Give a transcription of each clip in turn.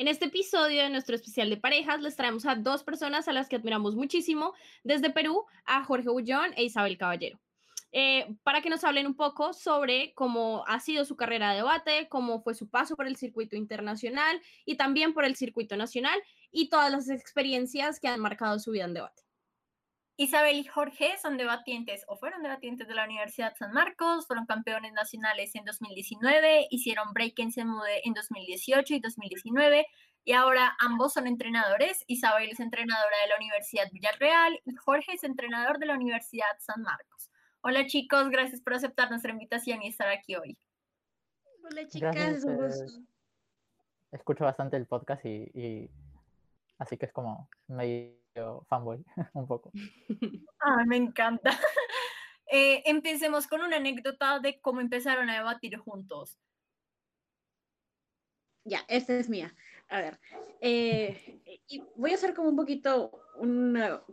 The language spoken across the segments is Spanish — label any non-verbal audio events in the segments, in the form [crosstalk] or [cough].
En este episodio de nuestro especial de parejas les traemos a dos personas a las que admiramos muchísimo desde Perú, a Jorge Bullón e Isabel Caballero. Eh, para que nos hablen un poco sobre cómo ha sido su carrera de debate, cómo fue su paso por el circuito internacional y también por el circuito nacional y todas las experiencias que han marcado su vida en debate. Isabel y Jorge son debatientes o fueron debatientes de la Universidad San Marcos, fueron campeones nacionales en 2019, hicieron break en Semude en 2018 y 2019 y ahora ambos son entrenadores. Isabel es entrenadora de la Universidad Villarreal y Jorge es entrenador de la Universidad San Marcos. Hola chicos, gracias por aceptar nuestra invitación y estar aquí hoy. Hola chicas, eh, escucho bastante el podcast y, así que es como medio fanboy, [laughs] un poco. [laughs] Ah, me encanta. [laughs] Eh, empecemos con una anécdota de cómo empezaron a debatir juntos. Ya, esta es mía. A ver, eh, y voy a hacer como un poquito,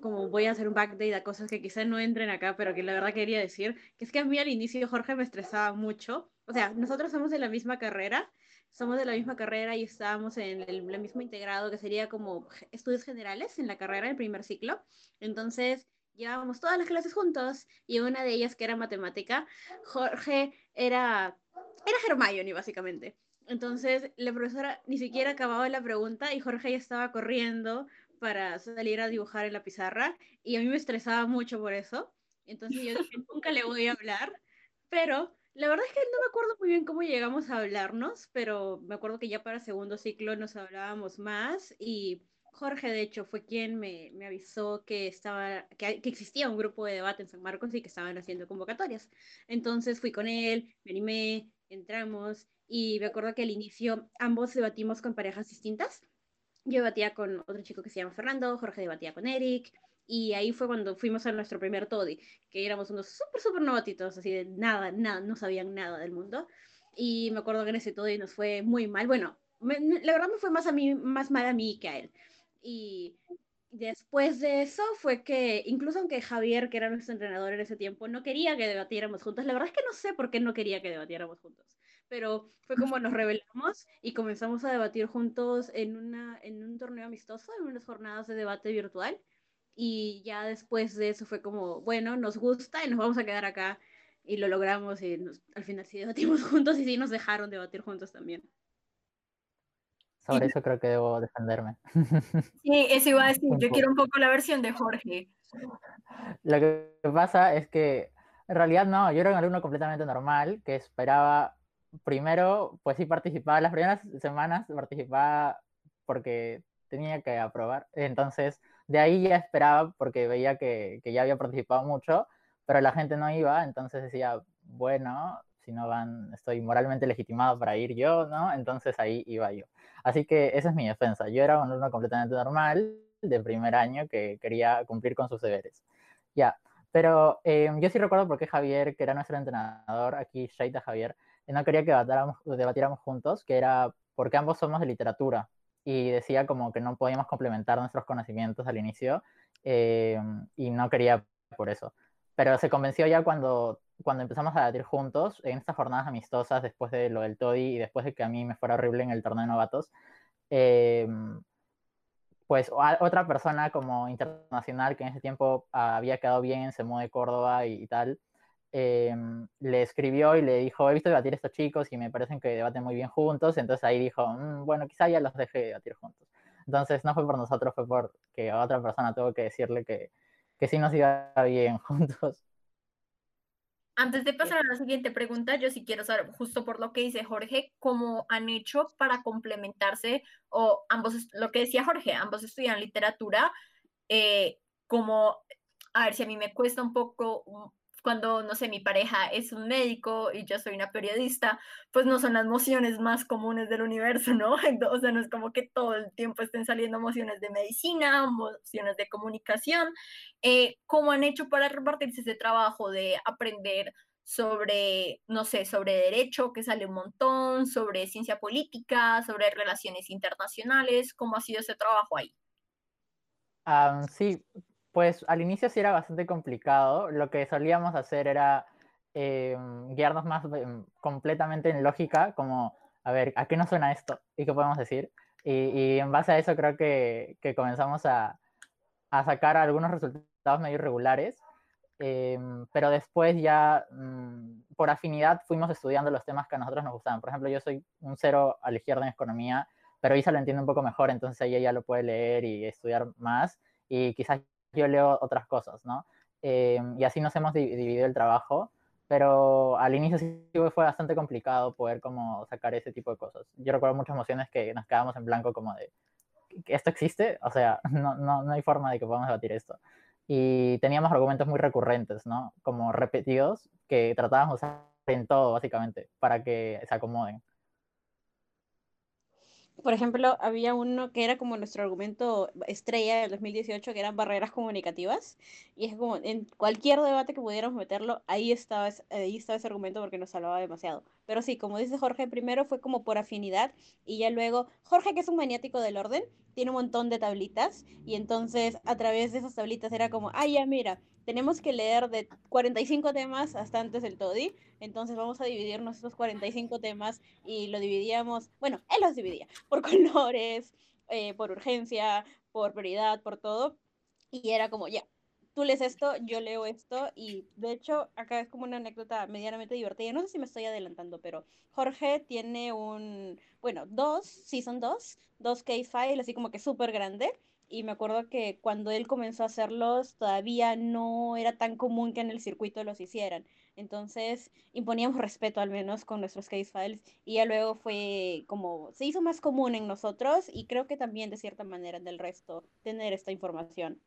como voy a hacer un backdate a cosas que quizás no entren acá, pero que la verdad quería decir, que es que a mí al inicio Jorge me estresaba mucho. O sea, nosotros somos de la misma carrera, somos de la misma carrera y estábamos en el, mismo integrado, que sería como estudios generales en la carrera, el primer ciclo. Entonces, llevábamos todas las clases juntos y una de ellas que era matemática, Jorge era, era Hermione básicamente. Entonces, la profesora ni siquiera acababa la pregunta y Jorge ya estaba corriendo para salir a dibujar en la pizarra y a mí me estresaba mucho por eso. Entonces yo dije, nunca le voy a hablar, pero la verdad es que no me acuerdo muy bien cómo llegamos a hablarnos, pero me acuerdo que ya para segundo ciclo nos hablábamos más y Jorge, de hecho, fue quien me, me avisó que, estaba, que, que, existía un grupo de debate en San Marcos y que estaban haciendo convocatorias. Entonces fui con él, me animé, entramos y me acuerdo que al inicio ambos debatimos con parejas distintas. Yo debatía con otro chico que se llama Fernando, Jorge debatía con Eric, y ahí fue cuando fuimos a nuestro primer Toddy, que éramos unos súper, súper novatitos, así de nada, nada, no sabían nada del mundo. Y me acuerdo que en ese Toddy nos fue muy mal. Bueno, la verdad me fue más, a mí, más mal a mí que a él. Y después de eso fue que, incluso aunque Javier, que era nuestro entrenador en ese tiempo, no quería que debatiéramos juntos, la verdad es que no sé por qué no quería que debatiéramos juntos, pero fue como nos rebelamos y comenzamos a debatir juntos en, una, en un torneo amistoso, en unas jornadas de debate virtual y ya después de eso fue como, bueno, nos gusta y nos vamos a quedar acá y lo logramos y al final sí debatimos [laughs] juntos y sí nos dejaron debatir juntos también. Sobre eso creo que debo defenderme. [laughs] Sí, eso iba a decir, yo quiero un poco la versión de Jorge. Lo que pasa es que en realidad no, yo era un alumno completamente normal que esperaba primero, pues sí participaba, las primeras semanas participaba porque tenía que aprobar, entonces de ahí ya esperaba porque veía que, que, ya había participado mucho, pero la gente no iba, entonces decía, bueno, si no van, estoy moralmente legitimado para ir yo, ¿no? Entonces ahí iba yo. Así que esa es mi defensa. Yo era un alumno completamente normal de primer año que quería cumplir con sus deberes. Ya, pero eh, yo sí recuerdo por qué Javier, que era nuestro entrenador, aquí Shaita Javier, no quería que debatiéramos, debatiéramos juntos, que era porque ambos somos de literatura y decía como que no podíamos complementar nuestros conocimientos al inicio eh, y no quería por eso. Pero se convenció ya cuando, cuando empezamos a debatir juntos en estas jornadas amistosas después de lo del TODI y después de que a mí me fuera horrible en el torneo de novatos. Eh, pues otra persona como internacional que en ese tiempo había quedado bien en Semo de Córdoba y tal, Em, le escribió y le dijo, he visto debatir a estos chicos y me parecen que debaten muy bien juntos, entonces ahí dijo, mm, bueno, quizá ya los deje debatir juntos. Entonces no fue por nosotros, fue porque otra persona tuvo que decirle que, que sí nos iba bien [laughs] juntos. Antes de pasar a la siguiente pregunta, yo sí quiero saber, justo por lo que dice Jorge, cómo han hecho para complementarse, o ambos, lo que decía Jorge, ambos estudian literatura, eh, como, a ver si a mí me cuesta un poco cuando, no sé, mi pareja es un médico y yo soy una periodista, pues no son las mociones más comunes del universo, ¿no? [laughs] O sea, no es como que todo el tiempo estén saliendo mociones de medicina, mociones de comunicación. Eh, ¿Cómo han hecho para repartirse ese trabajo de aprender sobre, no sé, sobre derecho, que sale un montón, sobre ciencia política, sobre relaciones internacionales? ¿Cómo ha sido ese trabajo ahí? sí, pues al inicio sí era bastante complicado. Lo que solíamos hacer era em, guiarnos más em, completamente en lógica, como, a ver, ¿a qué nos suena esto? ¿Y qué podemos decir? Y, en base a eso creo que, que comenzamos a, a, sacar algunos resultados medio irregulares, em, pero después ya mm, por afinidad fuimos estudiando los temas que a nosotros nos gustaban. Por ejemplo, yo soy un cero a la izquierda en economía, pero Isa lo entiende un poco mejor, entonces ella ya lo puede leer y estudiar más, y quizás yo leo otras cosas, ¿no? Eh, y así nos hemos dividido el trabajo, pero al inicio fue bastante complicado poder como sacar ese tipo de cosas. Yo recuerdo muchas emociones que nos quedamos en blanco como de, ¿esto existe? O sea, [laughs] no, no, no hay forma de que podamos debatir esto. Y teníamos argumentos muy recurrentes, ¿no? Como repetidos, que tratábamos de usar en todo, básicamente, para que se acomoden por ejemplo, había uno que era como nuestro argumento estrella del 2018, que eran barreras comunicativas. Y es como en cualquier debate que pudiéramos meterlo, ahí estaba, ahí estaba ese argumento porque nos hablaba demasiado. Pero sí, como dice Jorge, primero fue como por afinidad y ya luego, Jorge, que es un maniático del orden, tiene un montón de tablitas y entonces a través de esas tablitas era como, ah, ya mira, tenemos que leer de 45 temas hasta antes del TODI, entonces vamos a dividirnos esos 45 temas y lo dividíamos, bueno, él los dividía por [laughs] colores, eh, por urgencia, por prioridad, por todo, y era como, ya, tú lees esto, yo leo esto, y de hecho acá es como una anécdota medianamente divertida, no sé si me estoy adelantando, pero Jorge tiene un, bueno, dos, sí son dos, dos files, así como que súper grande, y me acuerdo que cuando él comenzó a hacerlos todavía no era tan común que en el circuito los hicieran. Entonces imponíamos respeto al menos con nuestros case files y ya luego fue como se hizo más común en nosotros y creo que también de cierta manera del resto tener esta información.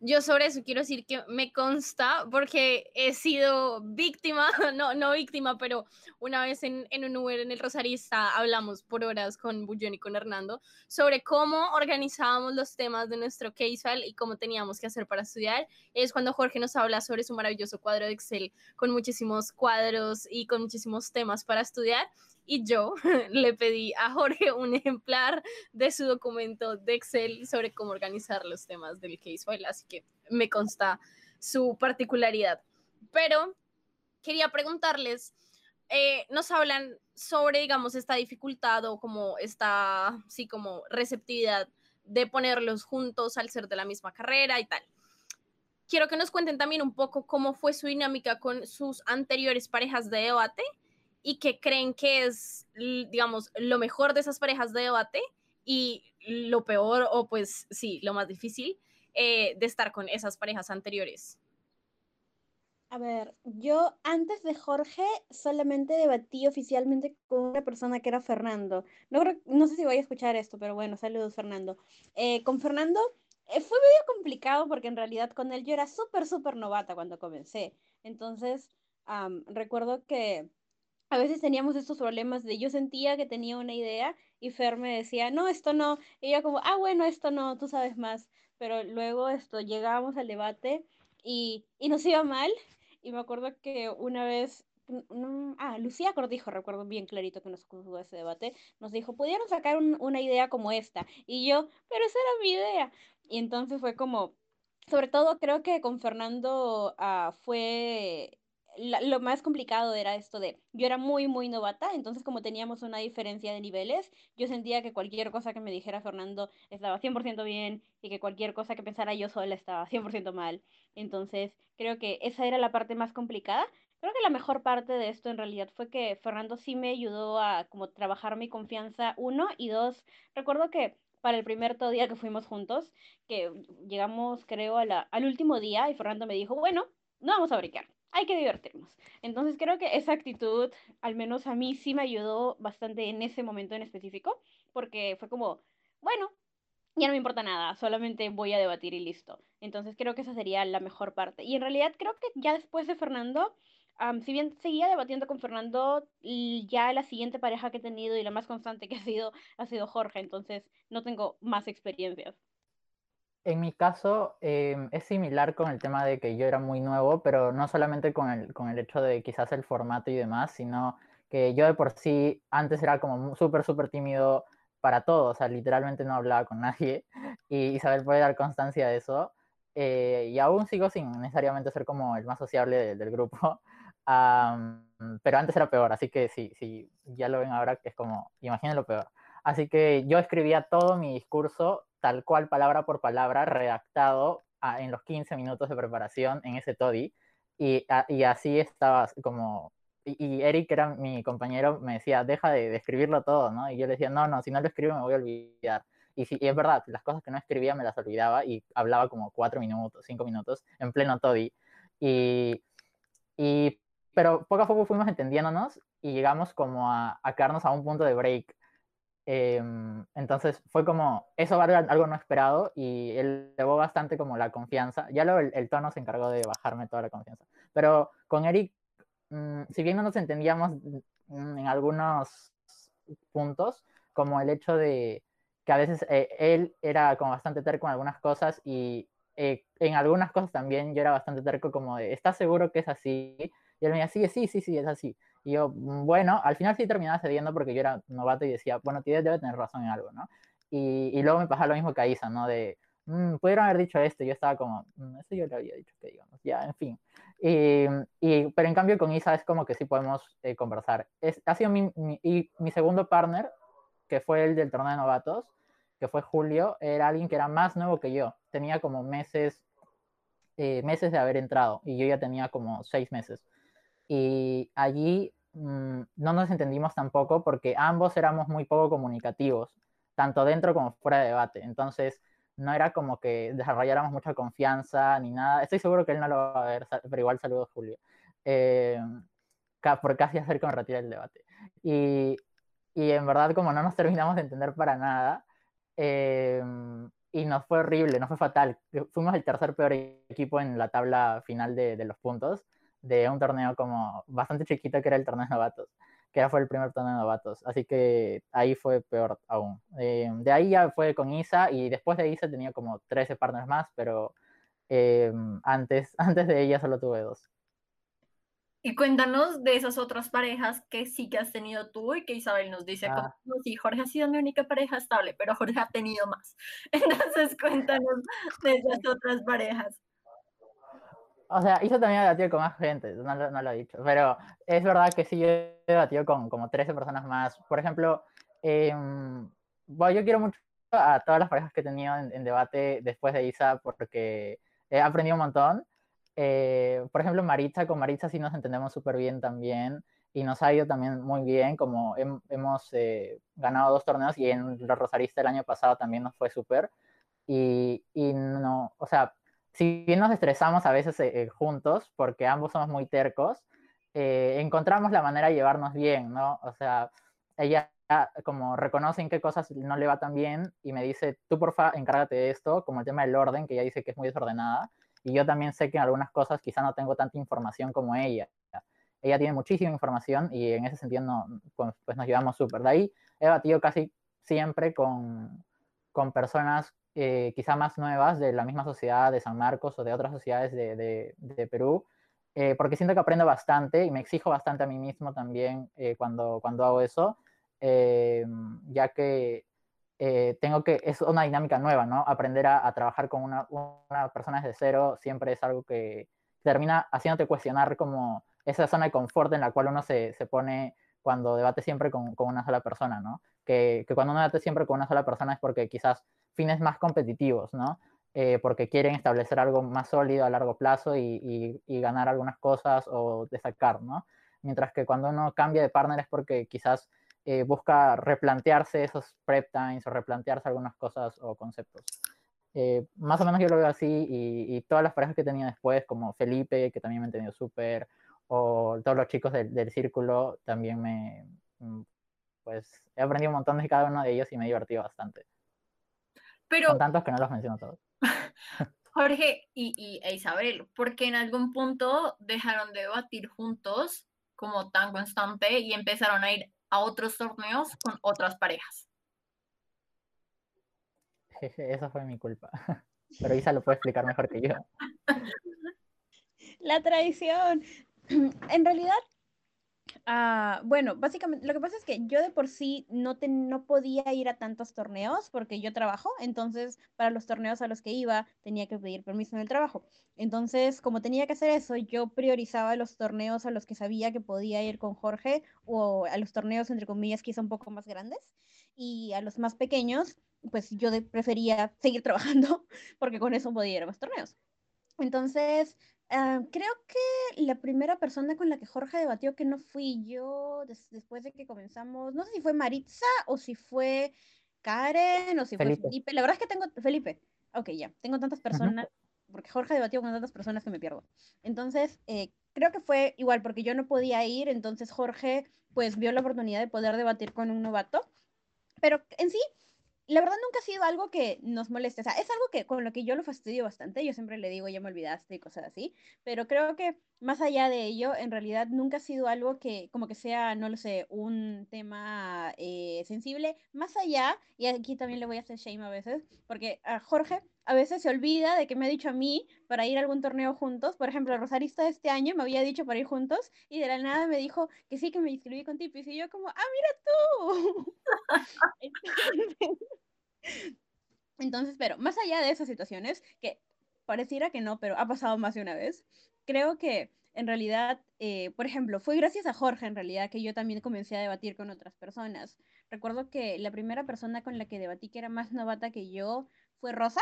Yo sobre eso quiero decir que me consta porque he sido víctima, [laughs] no, no víctima, pero una vez en, en un Uber en el Rosarista hablamos por horas con Bullón y con Hernando sobre cómo organizábamos los temas de nuestro case file y cómo teníamos que hacer para estudiar. Es cuando Jorge nos habla sobre su maravilloso cuadro de Excel con muchísimos cuadros y con muchísimos temas para estudiar y yo [laughs] le pedí a Jorge un ejemplar de su documento de Excel sobre cómo organizar los temas del case file, así que me consta su particularidad. Pero quería preguntarles, eh, nos hablan sobre, digamos, esta dificultad o como esta, sí, como receptividad de ponerlos juntos al ser de la misma carrera y tal. Quiero que nos cuenten también un poco cómo fue su dinámica con sus anteriores parejas de debate y que creen que es, digamos, lo mejor de esas parejas de debate y lo peor o pues sí, lo más difícil eh, de estar con esas parejas anteriores. A ver, yo antes de Jorge solamente debatí oficialmente con una persona que era Fernando. No, no sé si voy a escuchar esto, pero bueno, saludos Fernando. Eh, con Fernando eh, fue medio complicado porque en realidad con él yo era súper, súper novata cuando comencé. Entonces, recuerdo que a veces teníamos estos problemas de yo sentía que tenía una idea y Fer me decía, no, esto no. Y yo como, ah, bueno, esto no, tú sabes más. Pero luego esto, llegábamos al debate y, y nos iba mal. Y me acuerdo que una vez, ah, Lucía Cortijo, recuerdo bien clarito que nos juzgó ese debate, nos dijo, pudieron sacar una idea como esta. Y yo, pero esa era mi idea. Y entonces fue como, sobre todo creo que con Fernando ah, fue lo más complicado era esto de, yo era muy, muy novata, entonces como teníamos una diferencia de niveles, yo sentía que cualquier cosa que me dijera Fernando estaba 100% bien y que cualquier cosa que pensara yo sola estaba 100% mal. Entonces creo que esa era la parte más complicada. Creo que la mejor parte de esto en realidad fue que Fernando sí me ayudó a como trabajar mi confianza, uno, y dos, recuerdo que para el primer día que fuimos juntos, que llegamos creo a al último día y Fernando me dijo, bueno, no vamos a brincar hay que divertirnos. Entonces creo que esa actitud, al menos a mí, sí me ayudó bastante en ese momento en específico, porque fue como, bueno, ya no me importa nada, solamente voy a debatir y listo. Entonces creo que esa sería la mejor parte. Y en realidad creo que ya después de Fernando, si bien seguía debatiendo con Fernando, ya la siguiente pareja que he tenido y la más constante que ha sido ha sido Jorge, entonces no tengo más experiencias. En mi caso em, es similar con el tema de que yo era muy nuevo, pero no solamente con el, con el hecho de quizás el formato y demás, sino que yo de por sí antes era como súper, súper tímido para todo, o sea, literalmente no hablaba con nadie [laughs] y Isabel puede dar constancia de eso. Eh, y aún sigo sin necesariamente ser como el más sociable del grupo, [laughs] pero antes era peor, así que sí, sí, ya lo ven ahora es como, imaginen lo peor. Así que yo escribía todo mi discurso tal cual, palabra por palabra, redactado en los 15 minutos de preparación en ese TODI, y, y así estaba como y, Eric, que era mi compañero, me decía, deja de, escribirlo todo, ¿no? Y yo le decía, no, no, si no lo escribo me voy a olvidar. Y, si, es verdad, las cosas que no escribía me las olvidaba y hablaba como cuatro minutos, cinco minutos, en pleno toddy. Y, y, pero poco a poco fuimos entendiéndonos y llegamos como a, a quedarnos a un punto de break. Em, entonces fue como, eso era algo no esperado y elevó bastante como la confianza. Ya luego el, tono se encargó de bajarme toda la confianza. Pero con Eric Mm, si bien no nos entendíamos mm, en algunos puntos, como el hecho de que a veces eh, él era como bastante terco en algunas cosas y eh, en algunas cosas también yo era bastante terco como de, ¿estás seguro que es así? Y él me decía, sí, sí, sí, sí, es así. Y yo, mm, bueno, al final sí terminaba cediendo porque yo era novato y decía, bueno, debe tener razón en algo, ¿no? Y, y luego me pasaba lo mismo que a Isa, ¿no? De, pudieron haber dicho esto, yo estaba como, eso yo le había dicho que digamos, ya, en fin. Y, y, pero en cambio con Isa es como que sí podemos eh, conversar. Es, ha sido mi, mi, y mi segundo partner, que fue el del torneo de novatos, que fue Julio, era alguien que era más nuevo que yo. Tenía como meses, eh, meses de haber entrado y yo ya tenía como seis meses. Y allí mmm, no nos entendimos tampoco porque ambos éramos muy poco comunicativos, tanto dentro como fuera de debate. Entonces, no era como que desarrolláramos mucha confianza ni nada. Estoy seguro que él no lo va a ver, pero igual saludos, Julio. Eh, por casi hacer con retirar el debate. Y, y, en verdad, como no nos terminamos de entender para nada, eh, y nos fue horrible, nos fue fatal. Fuimos el tercer peor equipo en la tabla final de, de los puntos de un torneo como bastante chiquito que era el torneo de novatos que ya fue el primer torneo de novatos. Así que ahí fue peor aún. Eh, de ahí ya fue con Isa y después de Isa tenía como 13 partners más, pero eh, antes, [laughs] antes de ella solo tuve dos. Y cuéntanos de esas otras parejas que sí que has tenido tú y que Isabel nos dice, ah. como, sí, Jorge ha sido mi única pareja estable, pero Jorge ha tenido más. [laughs] Entonces cuéntanos de esas otras parejas. O sea, Isa también ha debatido con más gente, no, no, lo he dicho, pero es verdad que sí, yo he debatido con como 13 personas más. Por ejemplo, eh, bueno, yo quiero mucho a todas las parejas que he tenido en, debate después de Isa porque he aprendido un montón. Eh, por ejemplo, Maritza, con Maritza sí nos entendemos súper bien también y nos ha ido también muy bien, como hemos eh, ganado dos torneos y en la Rosarista el año pasado también nos fue súper. Y, y no, o sea, si bien nos estresamos a veces eh, eh, juntos, porque ambos somos muy tercos, eh, encontramos la manera de llevarnos bien, ¿no? O sea, ella como reconoce en qué cosas no le va tan bien y me dice, tú porfa, encárgate de esto, como el tema del orden, que ella dice que es muy desordenada, y yo también sé que en algunas cosas quizá no tengo tanta información como ella. Ella tiene muchísima información y en ese sentido no, pues, pues nos llevamos súper. De ahí he batido casi siempre con, con personas eh, quizá más nuevas de la misma sociedad de San Marcos o de otras sociedades de, de, Perú, eh, porque siento que aprendo bastante y me exijo bastante a mí mismo también eh, cuando, cuando hago eso, ya que tengo que, es una dinámica nueva, ¿no? Aprender a, a trabajar con una, una, persona desde cero siempre es algo que termina haciéndote cuestionar como esa zona de confort en la cual uno se, se pone cuando debate siempre con, con, una sola persona, ¿no? Que, que cuando uno debate siempre con una sola persona es porque quizás fines más competitivos, ¿no? Eh, porque quieren establecer algo más sólido a largo plazo y, y, ganar algunas cosas o destacar, ¿no? Mientras que cuando uno cambia de partner es porque quizás eh, busca replantearse esos prep times o replantearse algunas cosas o conceptos. Eh, más o menos yo lo veo así y, y, todas las parejas que he tenido después, como Felipe, que también me ha entendido súper, o todos los chicos del, del círculo, también me, mm, pues he aprendido un montón de cada uno de ellos y me he divertido bastante. Pero Son tantos que no los menciono todos. [laughs] Jorge y, y e Isabel, porque en algún punto dejaron de debatir juntos como tan constante y empezaron a ir a otros torneos con otras parejas. Jeje, Esa fue mi culpa. [laughs] Pero Isa lo puede explicar mejor que yo. [laughs] La tradición. [clears throat] En realidad, ah, bueno, básicamente lo que pasa es que yo de por sí no, te- no podía ir a tantos torneos porque yo trabajo, entonces para los torneos a los que iba tenía que pedir permiso en el trabajo. Entonces, como tenía que hacer eso, yo priorizaba los torneos a los que sabía que podía ir con Jorge o a los torneos, entre comillas, quizá un poco más grandes y a los más pequeños, pues yo prefería seguir [laughs] trabajando porque con eso podía ir a más torneos. Entonces, ah, creo que la primera persona con la que Jorge debatió que no fui yo des- después de que comenzamos, no sé si fue Maritza o si fue Karen o si fue Felipe. Felipe. La verdad es que tengo Felipe. Ok, ya, tengo tantas personas, porque Jorge debatió con tantas personas que me pierdo. Entonces, eh, creo que fue igual, porque yo no podía ir, entonces Jorge pues vio la oportunidad de poder debatir con un novato. Pero en sí, la verdad nunca ha sido algo que nos moleste. O sea, es algo que con lo que yo lo fastidio bastante. Yo siempre le digo, ya me olvidaste y cosas así. Pero creo que más allá de ello, en realidad nunca ha sido algo que como que sea, no lo sé, un tema eh, sensible. Más allá, y aquí también le voy a hacer shame a veces, porque a Jorge a veces se olvida de que me ha dicho a mí para ir a algún torneo juntos. Por ejemplo, el Rosarista de este año me había dicho para ir juntos y de la nada me dijo que sí, que me inscribí con Tipis. Y yo como, ah, mira tú. [laughs] Entonces- pero más allá de esas situaciones, que pareciera que no, pero ha pasado más de una vez, creo que en realidad, eh, por ejemplo, fue gracias a Jorge en realidad que yo también comencé a debatir con otras personas. Recuerdo que la primera persona con la que debatí que era más novata que yo fue Rosa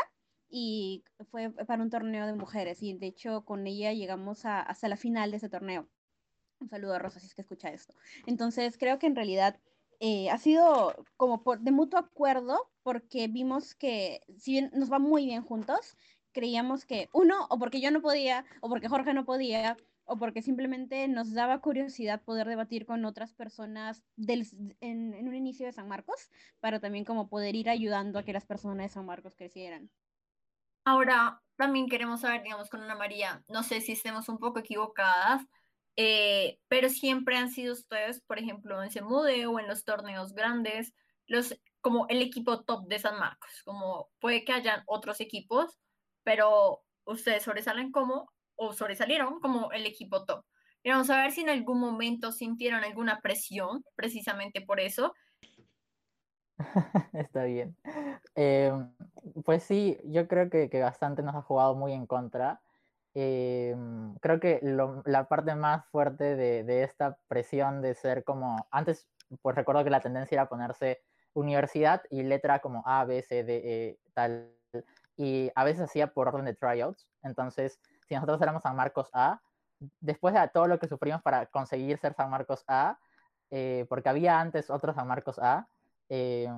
y fue para un torneo de mujeres y de hecho con ella llegamos hasta la final de ese torneo. Un saludo a Rosa si es que escucha esto. Entonces, creo que en realidad eh, ha sido como por, de mutuo acuerdo porque vimos que si bien nos va muy bien juntos, creíamos que uno, o porque yo no podía, o porque Jorge no podía, o porque simplemente nos daba curiosidad poder debatir con otras personas del, en, en un inicio de San Marcos, para también como poder ir ayudando a que las personas de San Marcos crecieran. Ahora también queremos saber, digamos, con Ana María, no sé si estemos un poco equivocadas, eh, pero siempre han sido ustedes, por ejemplo, en Semude o en los torneos grandes, los, como el equipo top de San Marcos, como puede que hayan otros equipos, pero ustedes sobresalen como, o sobresalieron como el equipo top. Y vamos a ver si en algún momento sintieron alguna presión, precisamente por eso. [laughs] Está bien. Eh, pues sí, yo creo que, que bastante nos ha jugado muy en contra. Eh, creo que la parte más fuerte de, de esta presión de ser como, antes, pues recuerdo que la tendencia era ponerse universidad y letra como A, B, C, D, E, tal, y a veces hacía por orden de tryouts. Entonces, si nosotros éramos San Marcos A, después de todo lo que sufrimos para conseguir ser San Marcos A, eh, porque había antes otros San Marcos A, eh,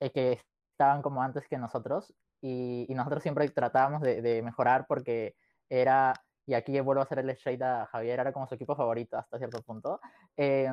eh, que estaban como antes que nosotros y, y nosotros siempre tratábamos de, de, mejorar porque era, y aquí vuelvo a hacer el shade a Javier, era como su equipo favorito hasta cierto punto. Eh,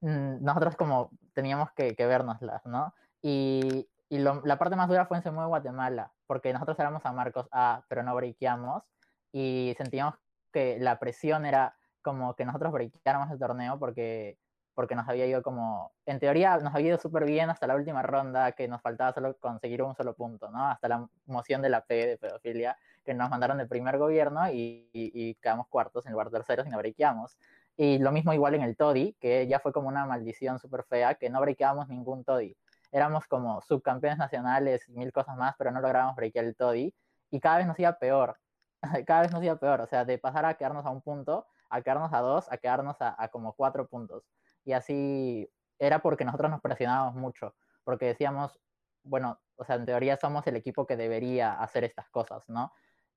nosotros como teníamos que, que vernoslas, ¿no? Y, y lo, la parte más dura fue en Semue Guatemala, porque nosotros éramos San Marcos A, pero no breakeamos y sentíamos que la presión era como que nosotros breakeáramos el torneo porque porque nos había ido como, en teoría nos había ido súper bien hasta la última ronda, que nos faltaba solo conseguir un solo punto, ¿no? Hasta la moción de la P de pedofilia, que nos mandaron del primer gobierno y, y, y quedamos cuartos en lugar terceros y no breakeamos. Y lo mismo igual en el TODI, que ya fue como una maldición súper fea, que no breakeamos ningún TODI. Éramos como subcampeones nacionales y mil cosas más, pero no lográbamos breakear el TODI. Y cada vez nos iba peor. [laughs] cada vez nos iba peor. O sea, de pasar a quedarnos a un punto, a quedarnos a dos, a quedarnos a, a como cuatro puntos y así era porque nosotros nos presionábamos mucho, porque decíamos, bueno, o sea, en teoría somos el equipo que debería hacer estas cosas, ¿no?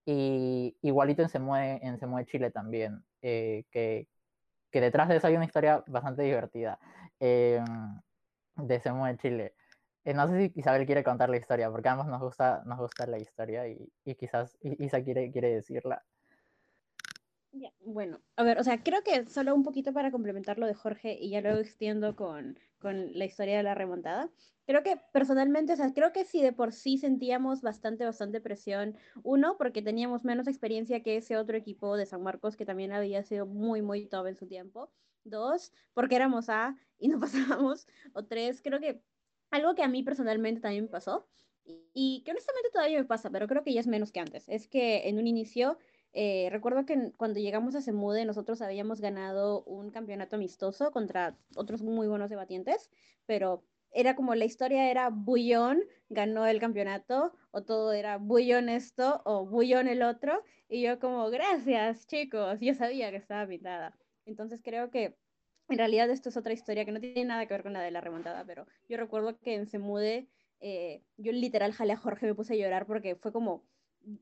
Y igualito en Se Mueve, en Se Mueve Chile también, eh, que, que, detrás de eso hay una historia bastante divertida eh, de Se Mueve Chile. Eh, no sé si Isabel quiere contar la historia, porque a ambos nos gusta, nos gusta la historia y, y quizás Isa quiere, quiere decirla. Bueno, a ver, o sea, creo que solo un poquito para complementar lo de Jorge y ya luego extiendo con, con la historia de la remontada. Creo que personalmente, o sea, creo que sí de por sí sentíamos bastante, bastante presión. Uno, porque teníamos menos experiencia que ese otro equipo de San Marcos que también había sido muy, muy top en su tiempo. Dos, porque éramos A y no [laughs] pasábamos. O tres, creo que algo que a mí personalmente también me pasó y que honestamente todavía me pasa, pero creo que ya es menos que antes. Es que en un inicio eh, recuerdo que cuando llegamos a Semude nosotros habíamos ganado un campeonato amistoso contra otros muy buenos debatientes, pero era como la historia era Bullón ganó el campeonato o todo era Bullón esto o Bullón el otro y yo como gracias chicos, yo sabía que estaba pintada. Entonces creo que en realidad esto es otra historia que no tiene nada que ver con la de la remontada, pero yo recuerdo que en Semude eh, yo literal jalé a Jorge, me puse a llorar porque fue como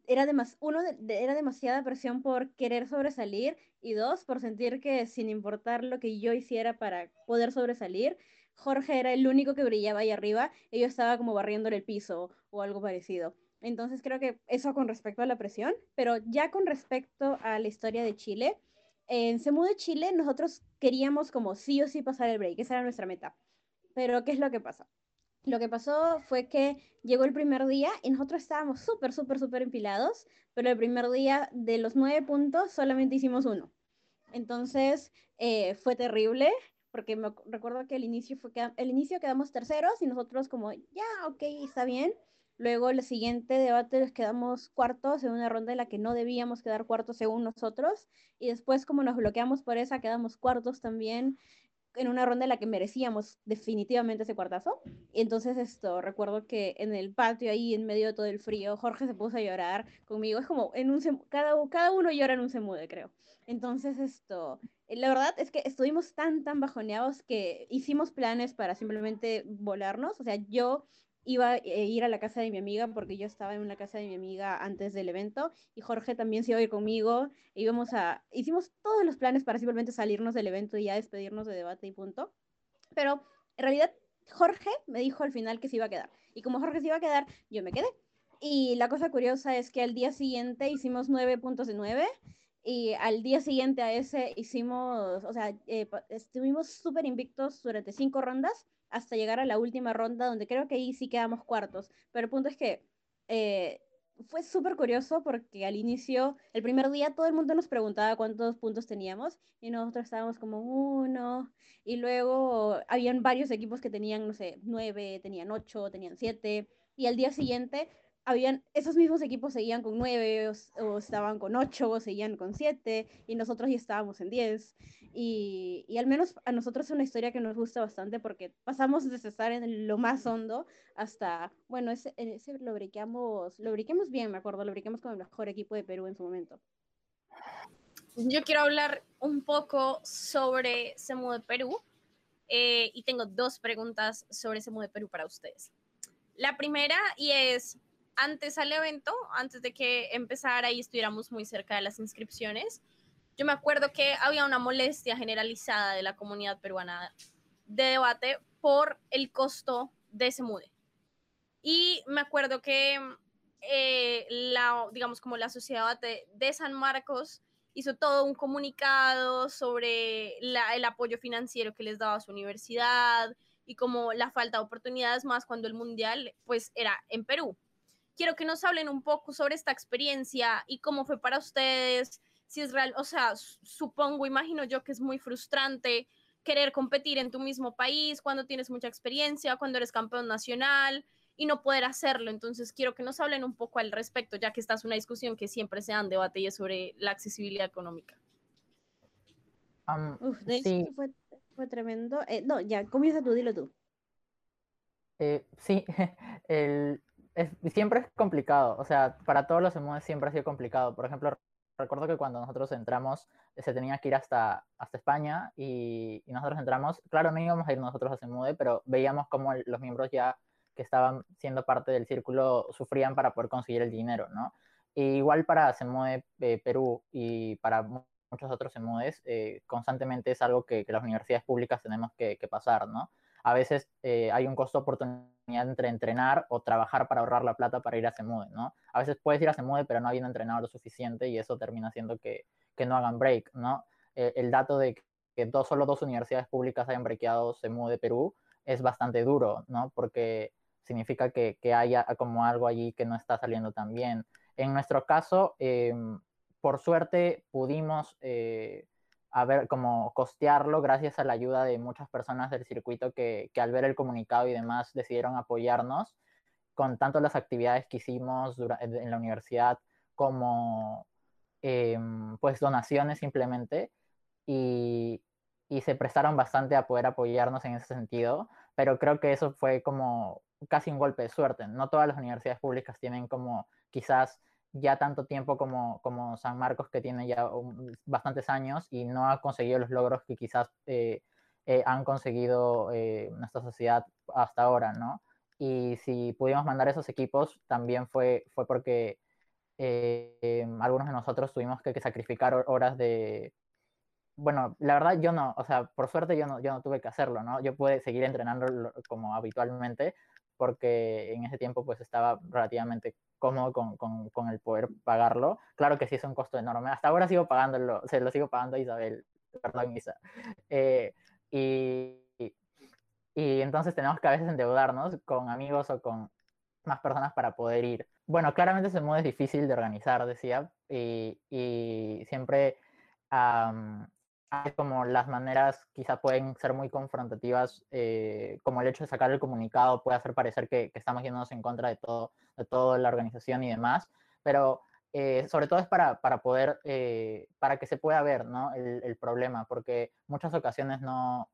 era, demas uno, era demasiada presión por querer sobresalir y dos, por sentir que sin importar lo que yo hiciera para poder sobresalir, Jorge era el único que brillaba ahí arriba y yo estaba como barriendo el piso o algo parecido. Entonces creo que eso con respecto a la presión, pero ya con respecto a la historia de Chile, en Semu de Chile nosotros queríamos como sí o sí pasar el break, esa era nuestra meta. Pero ¿qué es lo que pasa? Lo que pasó fue que llegó el primer día y nosotros estábamos súper, súper, súper empilados, pero el primer día de los nueve puntos solamente hicimos uno. Entonces eh, fue terrible porque me recuerdo que el inicio, fue que el inicio quedamos terceros y nosotros como, ya, ok, está bien. Luego el siguiente debate quedamos cuartos en una ronda en la que no debíamos quedar cuartos según nosotros. Y después como nos bloqueamos por esa, quedamos cuartos también en una ronda en la que merecíamos definitivamente ese cuartazo. Y entonces esto, recuerdo que en el patio ahí en medio de todo el frío, Jorge se puso a llorar conmigo. Es como, en un cada, cada uno llora en un semude, creo. Entonces esto, la verdad es que estuvimos tan, tan bajoneados que hicimos planes para simplemente volarnos. O sea, yo iba a eh, ir a la casa de mi amiga porque yo estaba en una casa de mi amiga antes del evento y Jorge también se iba a ir conmigo. E íbamos a, hicimos todos los planes para simplemente salirnos del evento y ya despedirnos de debate y punto. Pero en realidad Jorge me dijo al final que se iba a quedar. Y como Jorge se iba a quedar, yo me quedé. Y la cosa curiosa es que al día siguiente hicimos nueve puntos de nueve y al día siguiente a ese hicimos, o sea, eh, estuvimos súper invictos durante cinco rondas hasta llegar a la última ronda, donde creo que ahí sí quedamos cuartos. Pero el punto es que eh, fue súper curioso porque al inicio, el primer día, todo el mundo nos preguntaba cuántos puntos teníamos y nosotros estábamos como uno. Y luego habían varios equipos que tenían, no sé, nueve, tenían ocho, tenían siete. Y al día siguiente habían, esos mismos equipos seguían con nueve o, estaban con ocho o seguían con siete y nosotros ya estábamos en diez. Y, y, al menos a nosotros es una historia que nos gusta bastante porque pasamos de estar en lo más hondo hasta, bueno, ese, ese lo briqueamos, lo bien, me acuerdo, lo briqueamos con el mejor equipo de Perú en su momento. Yo quiero hablar un poco sobre Semu de Perú eh, y tengo dos preguntas sobre Semu de Perú para ustedes. La primera, y es, antes al evento, antes de que empezara y estuviéramos muy cerca de las inscripciones, yo me acuerdo que había una molestia generalizada de la comunidad peruana de debate por el costo de ese mude. Y me acuerdo que eh, la, digamos, como la sociedad de, de, San Marcos hizo todo un comunicado sobre la, el apoyo financiero que les daba su universidad y como la falta de oportunidades más cuando el mundial pues era en Perú quiero que nos hablen un poco sobre esta experiencia y cómo fue para ustedes, si es real, o sea, supongo, imagino yo que es muy frustrante querer competir en tu mismo país cuando tienes mucha experiencia, cuando eres campeón nacional y no poder hacerlo. Entonces, quiero que nos hablen un poco al respecto, ya que esta es una discusión que siempre se dan debate y es sobre la accesibilidad económica. Uf, sí. fue, fue, tremendo. Eh, no, ya, comienza tú, dilo tú. Eh, sí, [laughs] el, siempre es complicado, o sea, para todos los emudes siempre ha sido complicado. Por ejemplo, recuerdo que cuando nosotros entramos eh, se tenía que ir hasta, hasta España y, nosotros entramos, claro, no íbamos a ir nosotros a Semude, pero veíamos como los miembros ya que estaban siendo parte del círculo sufrían para poder conseguir el dinero, ¿no? igual para Semude eh, Perú y para muchos otros Semudes, eh, constantemente es algo que, las universidades públicas tenemos que, que pasar, ¿no? A veces eh, hay un costo oportunidad entre entrenar o trabajar para ahorrar la plata para ir a Semude, ¿no? A veces puedes ir a Semude, pero no habiendo entrenado lo suficiente y eso termina haciendo que, que no hagan break, ¿no? Eh, el dato de que dos, solo dos universidades públicas hayan breakado CEMU de Perú es bastante duro, ¿no? Porque significa que, que haya como algo allí que no está saliendo tan bien. En nuestro caso, em, por suerte pudimos eh, ver como costearlo gracias a la ayuda de muchas personas del circuito que, que, al ver el comunicado y demás decidieron apoyarnos con tanto las actividades que hicimos en la universidad como em, pues donaciones simplemente y, y se prestaron bastante a poder apoyarnos en ese sentido, pero creo que eso fue como casi un golpe de suerte. No todas las universidades públicas tienen como quizás ya tanto tiempo como, como San Marcos, que tiene ya bastantes años y no ha conseguido los logros que quizás eh, eh, han conseguido eh, nuestra sociedad hasta ahora, ¿no? Y si pudimos mandar esos equipos, también fue, fue porque algunos de nosotros tuvimos que, que, sacrificar horas de... Bueno, la verdad yo no, o sea, por suerte yo no, yo no tuve que hacerlo, ¿no? Yo pude seguir entrenando como habitualmente, porque en ese tiempo pues estaba relativamente cómodo con, con, con, el poder pagarlo. Claro que sí es un costo enorme. Hasta ahora sigo pagándolo, se lo sigo pagando a Isabel, perdón, Isa. Eh, y, y entonces tenemos que a veces endeudarnos con amigos o con más personas para poder ir. Bueno, claramente ese modo es difícil de organizar, decía, y, y siempre hay como las maneras quizá pueden ser muy confrontativas, eh, como el hecho de sacar el comunicado puede hacer parecer que, que, estamos yéndonos en contra de todo, de toda la organización y demás, pero eh, sobre todo es para, para poder, eh, para que se pueda ver ¿no? el, el, problema, porque muchas ocasiones no,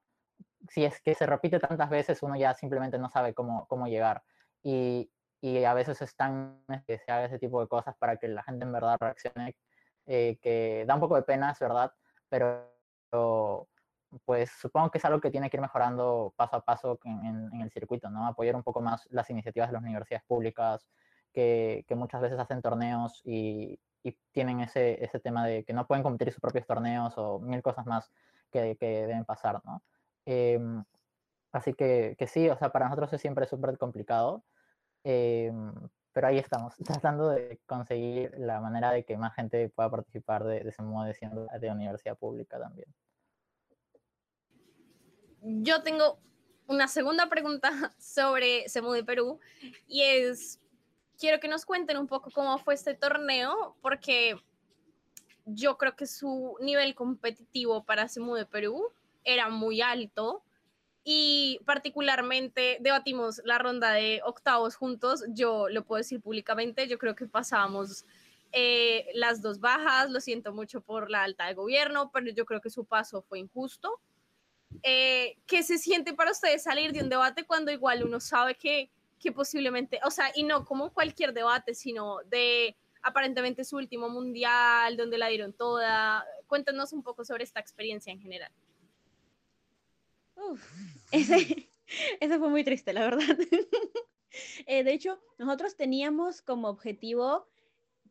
si es que se repite tantas veces, uno ya simplemente no sabe cómo, cómo llegar. Y, y a veces es tan que se haga ese tipo de cosas para que la gente en verdad reaccione, que da un poco de pena, es verdad, pero pues supongo que es algo que tiene que ir mejorando paso a paso en, en, el circuito, ¿no? Apoyar un poco más las iniciativas de las universidades públicas que, que muchas veces hacen torneos y, y, tienen ese, ese tema de que no pueden competir sus propios torneos o mil cosas más que, que deben pasar, ¿no? Eh, así que, que, sí, o sea, para nosotros es siempre súper complicado, eh, pero ahí estamos, [laughs] tratando de conseguir la manera de que más gente pueda participar de, de ese modo de de universidad pública también yo tengo una segunda pregunta [laughs] sobre Semu de Perú y es, quiero que nos cuenten un poco cómo fue este torneo, porque yo creo que su nivel competitivo para Semu de Perú era muy alto y particularmente debatimos la ronda de octavos juntos, yo lo puedo decir públicamente, yo creo que pasábamos eh, las dos bajas, lo siento mucho por la alta de gobierno, pero yo creo que su paso fue injusto eh, ¿qué se siente para ustedes salir de un debate cuando igual uno sabe que, que posiblemente, o sea, y no como cualquier debate, sino de aparentemente su último mundial, donde la dieron toda? Cuéntanos un poco sobre esta experiencia en general. Uf, ese, [laughs] ese fue muy triste, la verdad. [laughs] eh, de hecho, nosotros teníamos como objetivo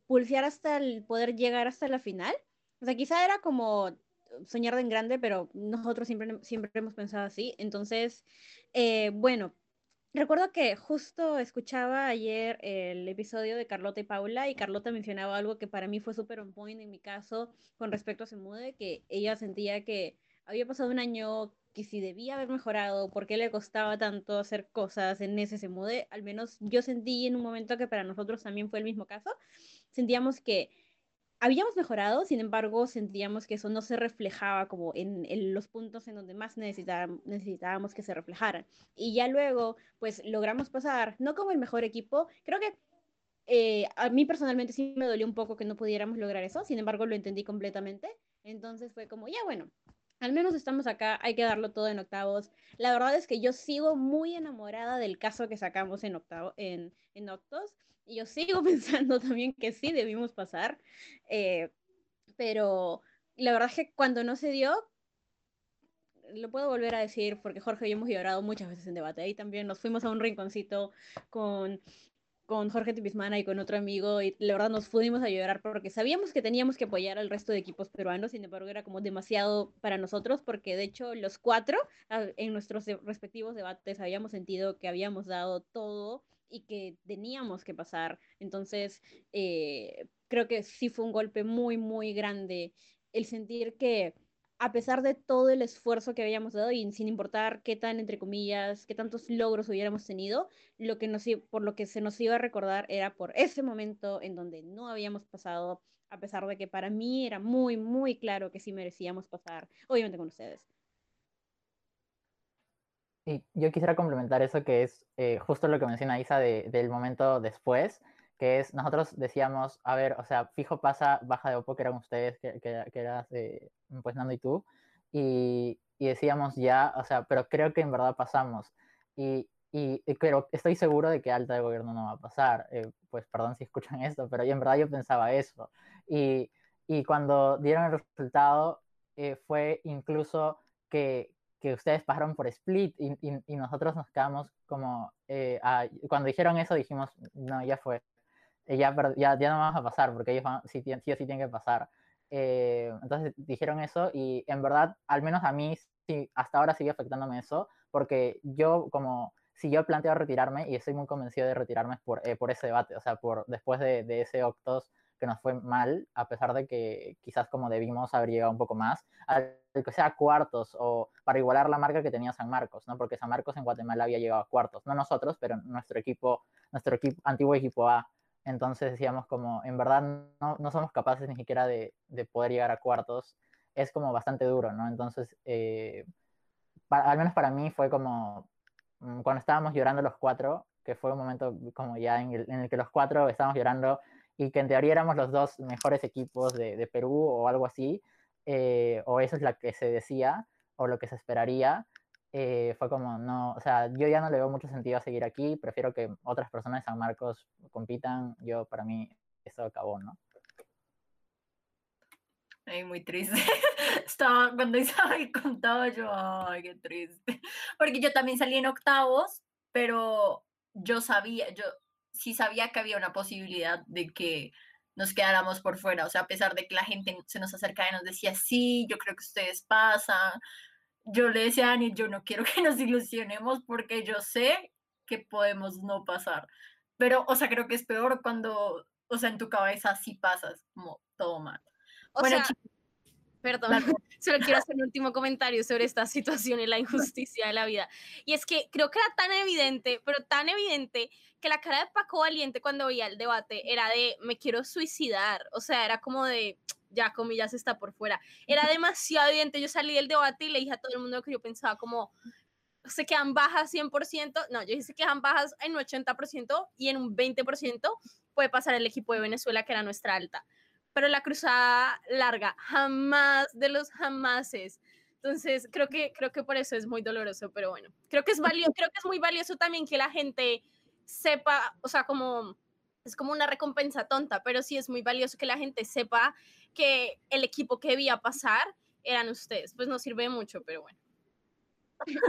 pulsear hasta el poder llegar hasta la final. O sea, quizá era como soñar en grande, pero nosotros siempre, siempre hemos pensado así. Entonces, eh, bueno, recuerdo que justo escuchaba ayer el episodio de Carlota y Paula y Carlota mencionaba algo que para mí fue súper on point en mi caso con respecto a Semude, que ella sentía que había pasado un año que si debía haber mejorado, por qué le costaba tanto hacer cosas en ese Semude, al menos yo sentí en un momento que para nosotros también fue el mismo caso, sentíamos que habíamos mejorado, sin embargo, sentíamos que eso no se reflejaba como en, en los puntos en donde más necesitábamos, que se reflejaran. Y ya luego, pues logramos pasar, no como el mejor equipo, creo que eh, a mí personalmente sí me dolió un poco que no pudiéramos lograr eso, sin embargo lo entendí completamente. Entonces fue como, ya bueno, al menos estamos acá, hay que darlo todo en octavos. La verdad es que yo sigo muy enamorada del caso que sacamos en octavo, en, en octos. Y yo sigo [laughs] pensando también que sí debimos pasar, eh, pero la verdad es que cuando no se dio, lo puedo volver a decir porque Jorge y yo hemos llorado muchas veces en debate. Ahí también nos fuimos a un rinconcito con, con Jorge Tipismana y con otro amigo y la verdad nos pudimos a llorar porque sabíamos que teníamos que apoyar al resto de equipos peruanos, sin embargo era como demasiado para nosotros porque de hecho los cuatro ah, en nuestros respectivos debates habíamos sentido que habíamos dado todo y que teníamos que pasar. Entonces, eh, creo que sí fue un golpe muy, muy grande el sentir que a pesar de todo el esfuerzo que habíamos dado y sin importar qué tan, entre comillas, qué tantos logros hubiéramos tenido, lo que nos, por lo que se nos iba a recordar era por ese momento en donde no habíamos pasado, a pesar de que para mí era muy, muy claro que sí merecíamos pasar, obviamente con ustedes. Y yo quisiera complementar eso que es eh, justo lo que menciona Isa del momento después, que es, nosotros decíamos, a ver, o sea, fijo pasa, baja de Oppo, que eran ustedes, que, que, que eras eh, pues Nando y tú, y, y, decíamos ya, o sea, pero creo que en verdad pasamos. Y, y, pero estoy seguro de que alta de gobierno no va a pasar. Eh, pues perdón si escuchan esto, pero yo en verdad yo pensaba eso. Y, y cuando dieron el resultado, eh, fue incluso que, que ustedes pasaron por split y, y, nosotros nos quedamos como, a, cuando dijeron eso dijimos, no, ya fue, ya, ya, ya no vamos a pasar, porque ellos sí, sí, sí, tienen que pasar. Eh, entonces dijeron eso y en verdad, al menos a mí, sí, hasta ahora sigue afectándome eso, porque yo como, si yo planteo retirarme y estoy muy convencido de retirarme por, eh, por ese debate, o sea, por, después de, de, ese Octos que nos fue mal, a pesar de que quizás como debimos haber llegado un poco más, al que sea cuartos o para igualar la marca que tenía San Marcos, ¿no? Porque San Marcos en Guatemala había llegado a cuartos, no nosotros, pero nuestro equipo, nuestro equipo, antiguo equipo A entonces decíamos como, en verdad no, no somos capaces ni siquiera de, de, poder llegar a cuartos. Es como bastante duro, ¿no? Entonces, eh, al menos para mí fue como, mm, cuando estábamos llorando los cuatro, que fue un momento como ya en en el que los cuatro estábamos llorando y que en teoría éramos los dos mejores equipos de, de Perú o algo así, eh, o eso es lo que se decía o lo que se esperaría, eh, fue como, no, o sea, yo ya no le veo mucho sentido a seguir aquí, prefiero que otras personas de San Marcos compitan, yo para mí eso acabó, ¿no? Ay, muy triste. [laughs] Estaba, cuando Isabel contaba, yo, ay, qué triste. [laughs] Porque yo también salí en octavos, pero yo sabía, yo sí sabía que había una posibilidad de que nos quedáramos por fuera. O sea, a pesar de que la gente se nos acercaba y nos decía, sí, yo creo que ustedes pasan, yo le decía a Ani, yo no quiero que nos ilusionemos porque yo sé que podemos no pasar. Pero, o sea, creo que es peor cuando, o sea, en tu cabeza sí pasas como todo mal. O bueno, sea, perdón, [laughs] solo quiero hacer un último comentario sobre esta situación y la injusticia de la vida. Y es que creo que era tan evidente, pero tan evidente, que la cara de Paco Valiente cuando veía el debate era de, me quiero suicidar. O sea, era como de, ya comillas está por fuera. Era demasiado evidente. Yo salí del debate y le dije a todo el mundo que yo pensaba como, se quedan bajas 100%, no, yo dije se quedan bajas en un 80% y en un 20% puede pasar el equipo de Venezuela, que era nuestra alta. Pero la cruzada larga, jamás de los jamases. Entonces, creo que, creo que por eso es muy doloroso, pero bueno, creo que es valioso, creo que es muy valioso también que la gente sepa, o sea, como es como una recompensa tonta, pero sí es muy valioso que la gente sepa que el equipo que debía pasar eran ustedes. Pues no sirve mucho, pero bueno.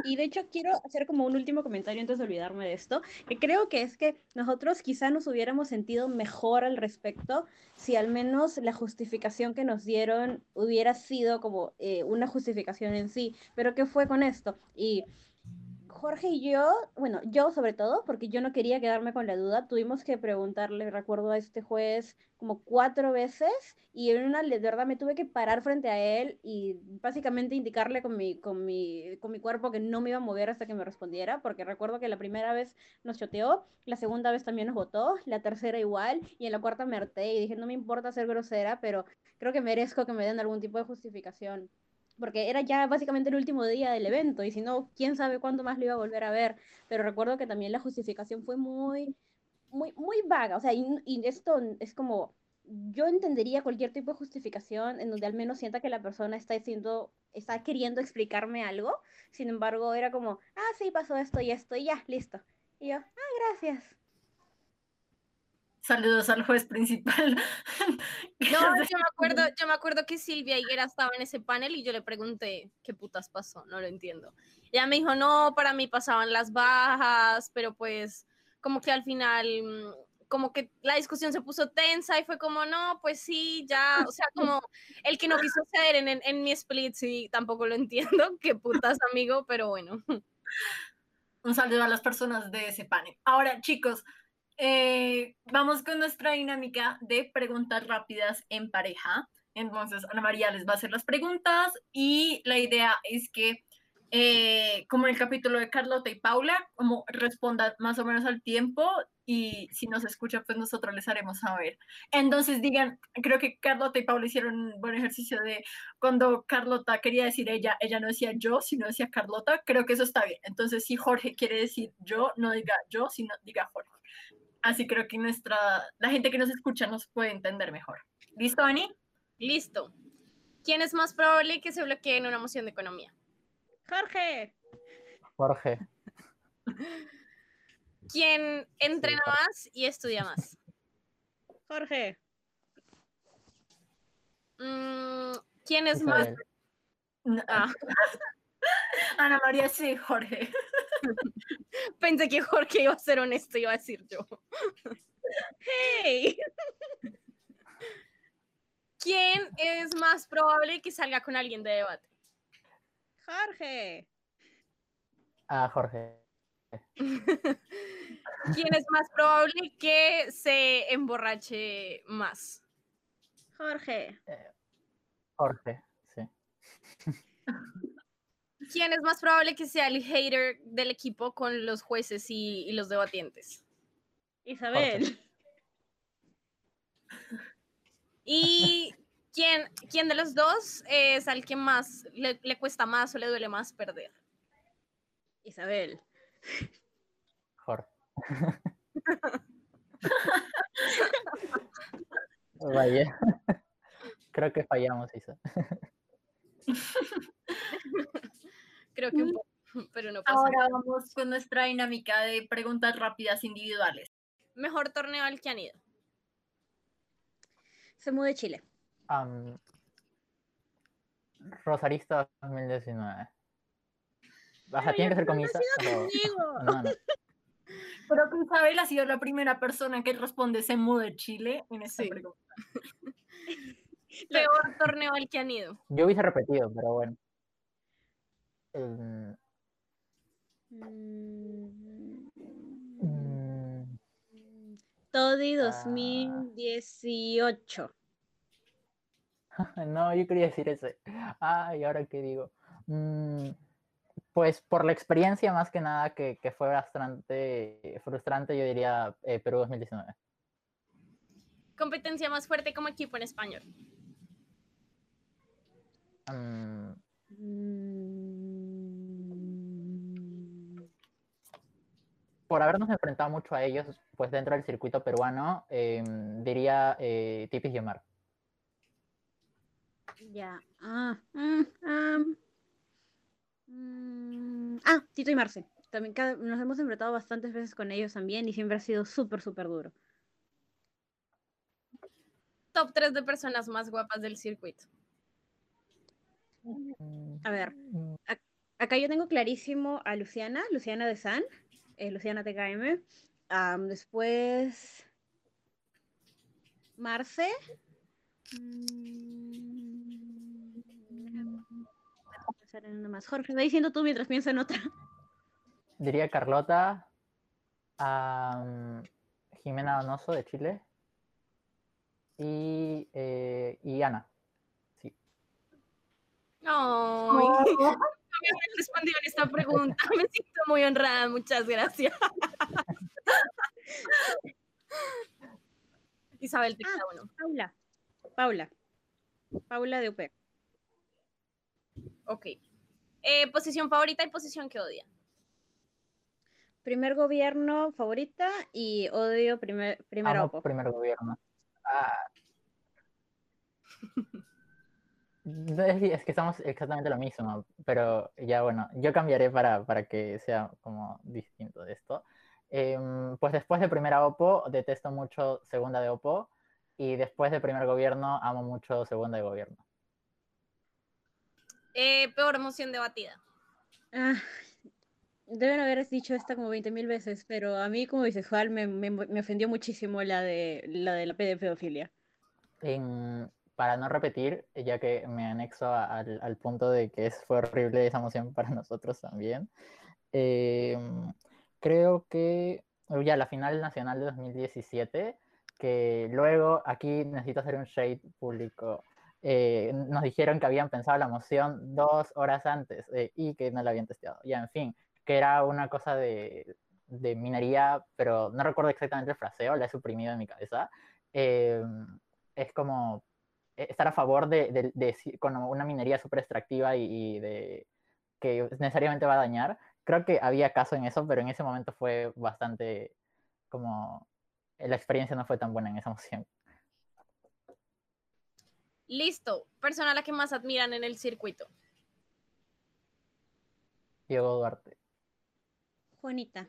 Y de hecho quiero hacer como un último comentario antes de olvidarme de esto, que creo que es que nosotros quizá nos hubiéramos sentido mejor al respecto si al menos la justificación que nos dieron hubiera sido como eh, una justificación en sí, pero ¿qué fue con esto? Y Jorge y yo, bueno, yo sobre todo, porque yo no quería quedarme con la duda, tuvimos que preguntarle, recuerdo a este juez como cuatro veces y en una de verdad me tuve que parar frente a él y básicamente indicarle con mi, con mi, con mi cuerpo que no me iba a mover hasta que me respondiera, porque recuerdo que la primera vez nos choteó, la segunda vez también nos votó, la tercera igual y en la cuarta me harté y dije, no me importa ser grosera, pero creo que merezco que me den algún tipo de justificación porque era ya básicamente el último día del evento y si no, quién sabe cuándo más lo iba a volver a ver. Pero recuerdo que también la justificación fue muy, muy, muy vaga. O sea, y, esto es como, yo entendería cualquier tipo de justificación en donde al menos sienta que la persona está diciendo, está queriendo explicarme algo. Sin embargo, era como, ah, sí, pasó esto y esto y ya, listo. Y yo, ah, gracias. Saludos al juez principal. [laughs] No, yo me acuerdo, yo me acuerdo que Silvia Higuera estaba en ese panel y yo le pregunté qué putas pasó, no lo entiendo. Ella me dijo, no, para mí pasaban las bajas, pero pues como que al final, mm, como que la discusión se puso tensa y fue como, no, pues sí, ya, o sea, como el que no quiso ceder en, en, mi split, sí, tampoco lo entiendo, [laughs] qué putas amigo, pero bueno. Un saludo a las personas de ese panel. Ahora, chicos, eh, vamos con nuestra dinámica de preguntas rápidas en pareja. Entonces, Ana María les va a hacer las preguntas y la idea es que, eh, como en el capítulo de Carlota y Paula, como respondan más o menos al tiempo y si nos escucha, pues nosotros les haremos saber. Entonces, digan, creo que Carlota y Paula hicieron un buen ejercicio de cuando Carlota quería decir ella, ella no decía yo, sino decía Carlota, creo que eso está bien. Entonces, si Jorge quiere decir yo, no diga yo, sino diga Jorge. Así creo que nuestra, la gente que nos escucha nos puede entender mejor. ¿Listo, Ani? Listo. ¿Quién es más probable que se bloquee en una moción de economía? Jorge. Jorge. ¿Quién entrena más y estudia más? Jorge. Mm, ¿Quién es más? No. [laughs] [laughs] Ana María, sí, Jorge. [laughs] pensé que Jorge iba a ser honesto, iba a decir yo. [laughs] Hey. ¿Quién es más probable que salga con alguien de debate? Jorge. Ah, Jorge. ¿Quién es más probable que se emborrache más? Jorge. Jorge, sí. ¿Quién es más probable que sea el hater del equipo con los jueces y, y los debatientes? Isabel. ¿Y [laughs] quién, quién de los dos es al que más le, le cuesta más o le duele más perder? Isabel. Jorge. [laughs] Vaya. [laughs] Creo que fallamos, Isa. Creo que un poco, [laughs] pero no pasa. nada. Ahora vamos con nuestra dinámica de preguntas rápidas individuales. Mejor torneo al que han ido. Se mudó de Chile. Rosarista 2019. O sea, tiene que ser con Isa. o- Conmigo. No, no. [laughs] Creo que Isabel ha sido la primera persona que responde se mudó de Chile en esta Sí. pregunta. [laughs] Peor torneo al que han ido. Yo hubiese repetido, pero bueno. Em, Mm, Toddy Ah. 2018. [laughs] no, yo quería decir ese. Ay, ¿ahora qué digo? Mm, pues por la experiencia más que nada que, que fue bastante frustrante, yo diría eh, Perú 2019. Competencia más fuerte como equipo en español. Mm, por habernos enfrentado mucho a ellos, pues dentro del circuito peruano, em, diría eh, Tipis y Omar. Ya. Ah, mm, am, mm, ah, Tito y Marce. También cada- nos hemos enfrentado bastantes veces con ellos también y siempre ha sido súper, súper duro. Top 3 de personas más guapas del circuito. A ver, acá yo tengo clarísimo a Luciana, Luciana de San, eh, Luciana TKM. Después, Marce. Mm, déjame pensar en una más. Jorge, va diciendo tú mientras pienso en otra. Diría Carlota, Jimena Donoso de Chile y, eh, y Ana. Sí. Ay, respondido en esta pregunta. [laughs] Me siento muy honrada. Muchas gracias. [laughs] Isabel, te Ah. uno. Paula. Paula. Paula de UP. Ok. Eh, posición favorita y posición que odia. Primer gobierno favorita y odio primer, primer Amo primer gobierno. Ah. [laughs] Es, que estamos exactamente lo mismo, pero ya bueno, yo cambiaré para, para que sea como distinto de esto. Em, pues después de primera OPO, detesto mucho segunda de OPO, y después de primer gobierno, amo mucho segunda de gobierno. Eh, peor moción debatida. Ah, deben haber dicho esta como 20.000 veces, pero a mí como bisexual me, me- me ofendió muchísimo la de la de la de pedofilia. En- para no repetir, ya que me anexo al, punto de que es, fue horrible esa emoción [laughs] para nosotros también, em, creo que oh, ya la final nacional de 2017, que luego aquí necesito hacer un shade público. eh, nos dijeron que habían pensado la moción dos horas antes eh, y que no la habían testeado. Ya, en fin, que era una cosa de, minería, pero no recuerdo exactamente el fraseo, la he suprimido en mi cabeza. Eh, es como estar a favor de, de, de con una minería súper extractiva y, y, de que necesariamente va a dañar. Creo que había caso en eso, pero en ese momento fue bastante como la experiencia no fue tan buena en esa moción. Listo. Persona a la que más admiran en el circuito. Diego Duarte. Juanita.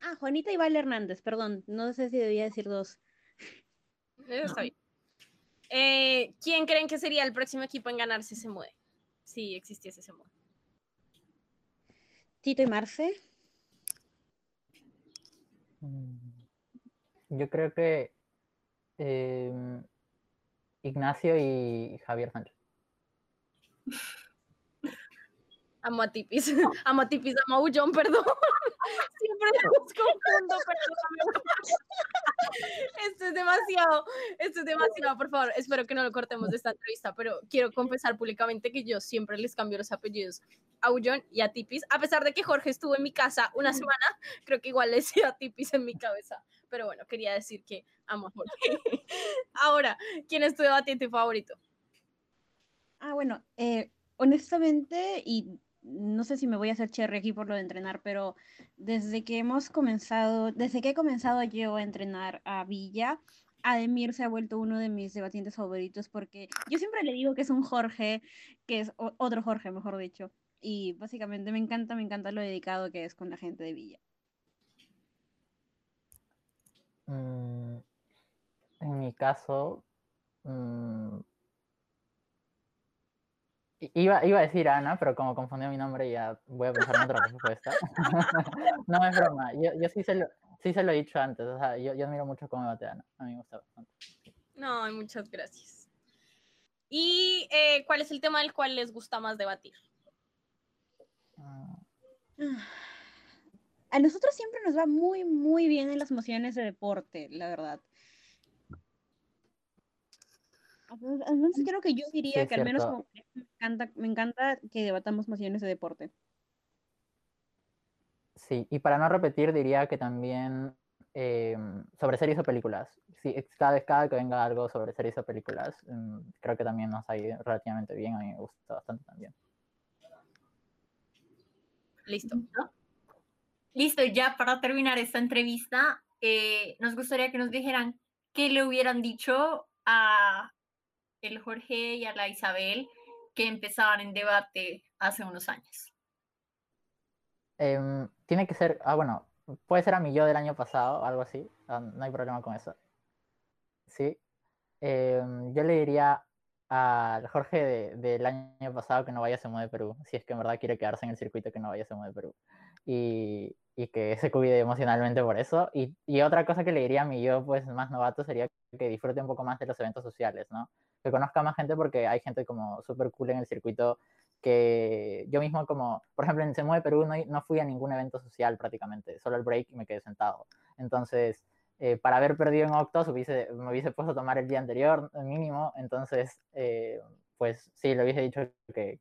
Ah, Juanita y Val Hernández, perdón. No sé si debía decir dos. Eso está bien. Eh, ¿Quién creen que sería el próximo equipo en ganar si se mueve? Si existiese ese modo. Tito y Marce. Mm, yo creo que eh, Ignacio y Javier Sánchez. [laughs] [laughs] Amo a Tipis, amo a Tipis, amo a Ullón, perdón. [laughs] Siempre los confundo, perdóname. Esto es demasiado, esto es demasiado, por favor. Espero que no lo cortemos de esta entrevista, pero quiero confesar públicamente que yo siempre les cambio los apellidos a Ullón y a Tipis, a pesar de que Jorge estuvo en mi casa una semana, creo que igual le decía Tipis en mi cabeza. Pero bueno, quería decir que amo a Jorge. [laughs] Ahora, ¿quién es tu debatiente favorito? Ah, bueno, eh, honestamente, y no sé si me voy a hacer cherry aquí por lo de entrenar, pero desde que hemos comenzado, desde que he comenzado yo a entrenar a Villa, Ademir se ha vuelto uno de mis debatientes favoritos porque yo siempre le digo que es un Jorge, que es otro Jorge, mejor dicho. Y básicamente me encanta, me encanta lo dedicado que es con la gente de Villa. Mm, en mi caso, mmm, Iba, iba a decir Ana, pero como confundió mi nombre ya voy a pensar en otra respuesta. [laughs] no es broma, yo, yo sí, se lo, sí se lo he dicho antes, o sea, yo, yo admiro mucho cómo debate Ana, a mí me gusta bastante. No, muchas gracias. ¿Y eh, cuál es el tema del cual les gusta más debatir? A nosotros siempre nos va muy, muy bien en las mociones de deporte, la verdad. Entonces creo que yo diría Sí, que al menos como me encanta, me encanta que debatamos mociones de deporte. Sí, y para no repetir, diría que también eh, sobre series o películas. Sí, cada vez cada que venga algo sobre series o películas, mm, creo que también nos ha ido relativamente bien, a mí me gusta bastante también. Listo. Listo, ya para terminar esta entrevista, eh, nos gustaría que nos dijeran qué le hubieran dicho a el Jorge y a la Isabel que empezaban en debate hace unos años. Em, tiene que ser, ah, bueno, puede ser a mi yo del año pasado, algo así, ah, no hay problema con eso. Sí. Em, yo le diría al Jorge de- del año pasado que no vaya a Semo de Perú, si es que en verdad quiere quedarse en el circuito, que no vaya a Semo de Perú. Y, y que se cuide emocionalmente por eso. Y, y otra cosa que le diría a mi yo, pues más novato, sería que disfrute un poco más de los eventos sociales, ¿no? Que conozca más gente porque hay gente como súper cool en el circuito que yo mismo como, por ejemplo, en Se Mueve Perú no, fui a ningún evento social prácticamente, solo el break y me quedé sentado. Entonces, eh, para haber perdido en Octos hubiese, me hubiese puesto a tomar el día anterior mínimo, entonces, eh, pues sí, le hubiese dicho que,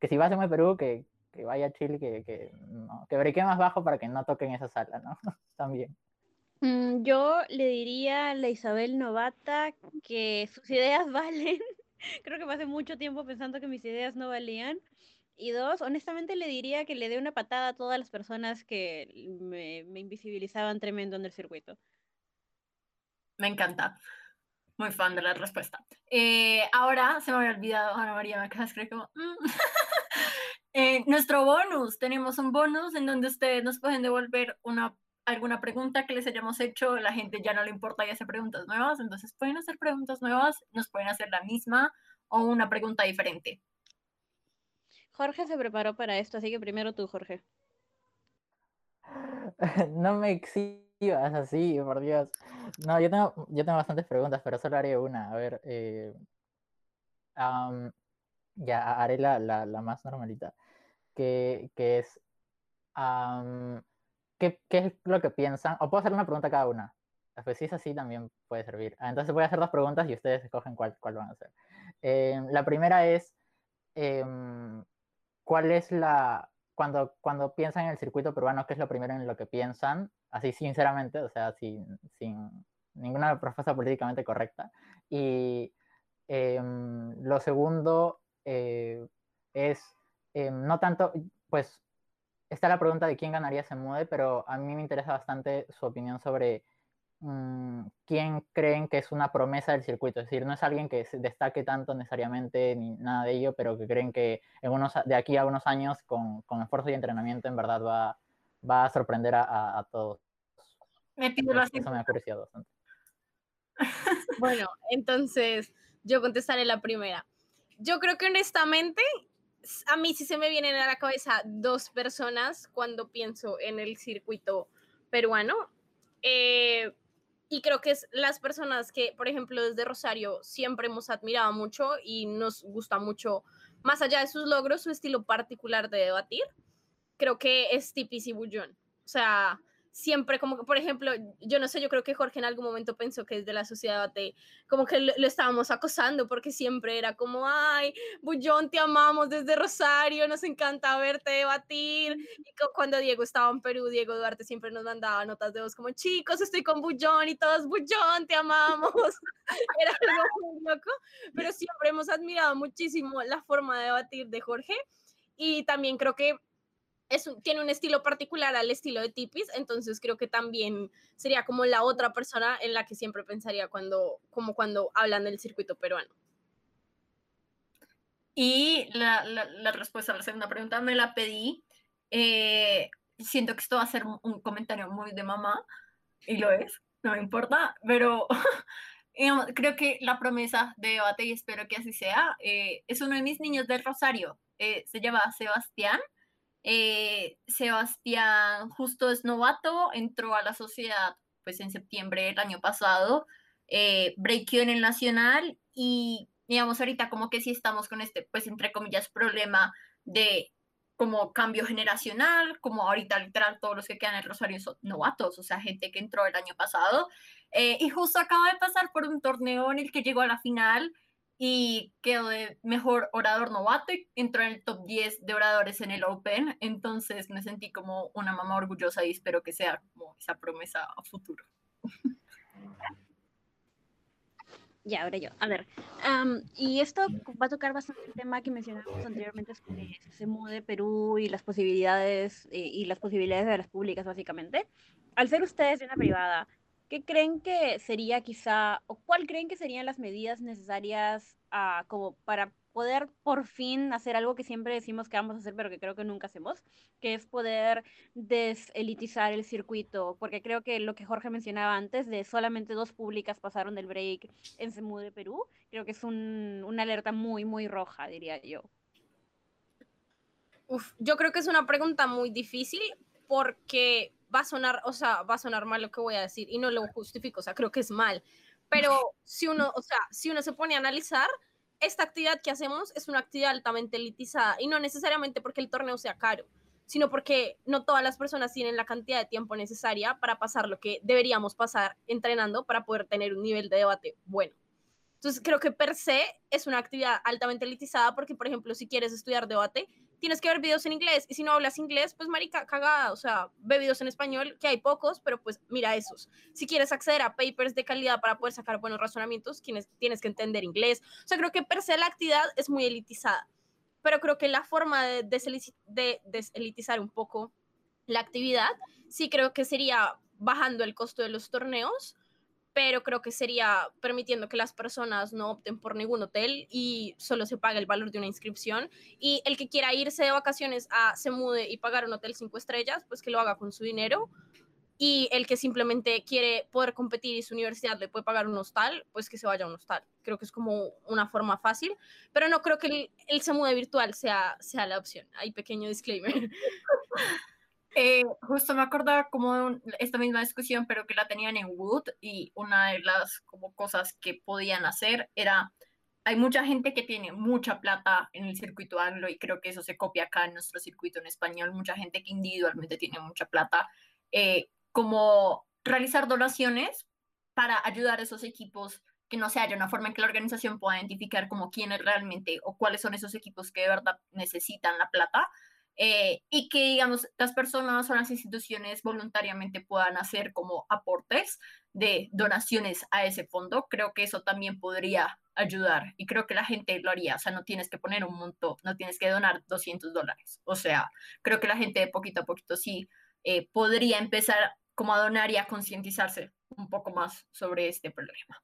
que si va a Se Mueve Perú, que, que vaya a Chile, que, que, no, que breque más bajo para que no toquen esa sala, ¿no? [laughs] También. Mm, Yo le diría a la Isabel Novata que sus ideas [laughs] valen. Creo que pasé mucho tiempo pensando que mis ideas no valían. Y dos, honestamente le diría que le dé una patada a todas las personas que me, invisibilizaban tremendo en el circuito. Me encanta. Muy fan de la respuesta. Eh, ahora se me había olvidado, Ana María, me acabas de como... mm. [laughs] Eh, nuestro bonus, tenemos un bonus en donde ustedes nos pueden devolver una, alguna pregunta que les hayamos hecho, la gente ya no le importa y hace preguntas nuevas, entonces pueden hacer preguntas nuevas, nos pueden hacer la misma o una pregunta diferente. Jorge se preparó para esto, así que primero tú, Jorge. [laughs] no me exhibas así, por Dios. No, yo tengo, yo tengo bastantes preguntas, pero solo haré una. A ver, eh, am, ya haré la, la, la más normalita, que, que es, ¿qué, ¿qué es lo que piensan? O puedo hacer una pregunta a cada una. pues si es así también puede servir. Ah, entonces voy a hacer dos preguntas y ustedes escogen cuál, cuál van a hacer. Eh, la primera es, em, ¿cuál es la, cuando, cuando piensan en el circuito peruano, qué es lo primero en lo que piensan? Así sinceramente, o sea, sin, sin ninguna respuesta políticamente correcta. Y em, lo segundo eh, es, no tanto, pues está la pregunta de quién ganaría ese mude, pero a mí me interesa bastante su opinión sobre mm, quién creen que es una promesa del circuito. Es decir, no es alguien que se destaque tanto necesariamente ni nada de ello, pero que creen que en unos, de aquí a unos años, con, con esfuerzo y entrenamiento, en verdad va, va a sorprender a, a, todos. Me pido Eso me ha apreciado bastante. [laughs] Bueno, entonces yo contestaré la primera. Yo creo que honestamente a mí sí se me vienen a la cabeza dos personas cuando pienso en el circuito peruano. Eh, y creo que es las personas que, por ejemplo, desde Rosario siempre hemos admirado mucho y nos gusta mucho, más allá de sus logros, su estilo particular de debatir. Creo que es Tipis y Bullón. O sea, siempre como que, por ejemplo, yo no sé, yo creo que Jorge en algún momento pensó que desde la sociedad de, como que lo, estábamos acosando porque siempre era como, ay, Bullón, te amamos desde Rosario, nos encanta verte debatir. Y cuando Diego estaba en Perú, Diego Duarte siempre nos mandaba notas de voz como, chicos, estoy con Bullón y todos, Bullón, te amamos. [laughs] era algo muy loco, pero siempre hemos admirado muchísimo la forma de debatir de Jorge. Y también creo que tiene un estilo particular al estilo de Tipis, entonces creo que también sería como la otra persona en la que siempre pensaría cuando, como cuando hablan del circuito peruano. Y la, la, respuesta a la segunda pregunta me la pedí. Eh, siento que esto va a ser un, comentario muy de mamá, y lo es, no me importa, pero [laughs] creo que la promesa de debate, y espero que así sea, eh, es uno de mis niños del Rosario, eh, se llama Sebastián, eh, Sebastián justo es novato, entró a la sociedad pues en septiembre del año pasado, eh, breakió en el Nacional y digamos ahorita como que sí estamos con este pues entre comillas problema de como cambio generacional, como ahorita literal todos los que quedan en el Rosario son novatos, o sea, gente que entró el año pasado, eh, y justo acaba de pasar por un torneo en el que llegó a la final y quedó de mejor orador novato y entró en el top 10 de oradores en el Open. Entonces me sentí como una mamá orgullosa y espero que sea como esa promesa a futuro. Ya, ahora yo. A ver, y esto va a tocar bastante el tema que mencionamos anteriormente sobre ese mude Perú y las posibilidades eh, y las posibilidades de las públicas, básicamente. Al ser ustedes de una privada, ¿Qué creen que sería quizá, o cuál creen que serían las medidas necesarias uh, como para poder por fin hacer algo que siempre decimos que vamos a hacer, pero que creo que nunca hacemos, que es poder deselitizar el circuito, porque creo que lo que Jorge mencionaba antes, de solamente dos públicas pasaron del break en Semú de Perú, creo que es un, una alerta muy, muy roja, diría yo. Yo creo que es una pregunta muy difícil porque va a sonar, o sea, va a sonar mal lo que voy a decir y no lo justifico, o sea, creo que es mal. Pero [laughs] si uno, o sea, si uno se pone a analizar, esta actividad que hacemos es una actividad altamente elitizada y no necesariamente porque el torneo sea caro, sino porque no todas las personas tienen la cantidad de tiempo necesaria para pasar lo que deberíamos pasar entrenando para poder tener un nivel de debate bueno. Entonces, creo que per se es una actividad altamente elitizada porque, por ejemplo, si quieres estudiar debate, tienes que ver videos en inglés y si no hablas inglés, pues marica, cagada, o sea, ve en español, que hay pocos, pero pues mira esos. Si quieres acceder a papers de calidad para poder sacar buenos razonamientos, tienes, tienes que entender inglés. O sea, creo que per se la actividad es muy elitizada, pero creo que la forma de, de deselitizar un poco la actividad, sí creo que sería bajando el costo de los torneos, pero creo que sería permitiendo que las personas no opten por ningún hotel y solo se pague el valor de una inscripción. Y el que quiera irse de vacaciones a se mude y pagar un hotel cinco estrellas, pues que lo haga con su dinero. Y el que simplemente quiere poder competir y su universidad le puede pagar un hostal, pues que se vaya a un hostal. Creo que es como una forma fácil, pero no creo que el, el se mude virtual sea, sea la opción. Hay pequeño disclaimer. [laughs] Eh, justo me acordaba como de esta misma discusión, pero que la tenían en Wood y una de las como cosas que podían hacer era, hay mucha gente que tiene mucha plata en el circuito anglo y creo que eso se copia acá en nuestro circuito en español, mucha gente que individualmente tiene mucha plata, eh, como realizar donaciones para ayudar a esos equipos que no se haya una forma en que la organización pueda identificar como quiénes realmente o cuáles son esos equipos que de verdad necesitan la plata eh, y que, digamos, las personas o las instituciones voluntariamente puedan hacer como aportes de donaciones a ese fondo. Creo que eso también podría ayudar y creo que la gente lo haría. O sea, no tienes que poner un monto, no tienes que donar 200 dólares. O sea, creo que la gente de poquito a poquito sí eh, podría empezar como a donar y a concientizarse un poco más sobre este problema.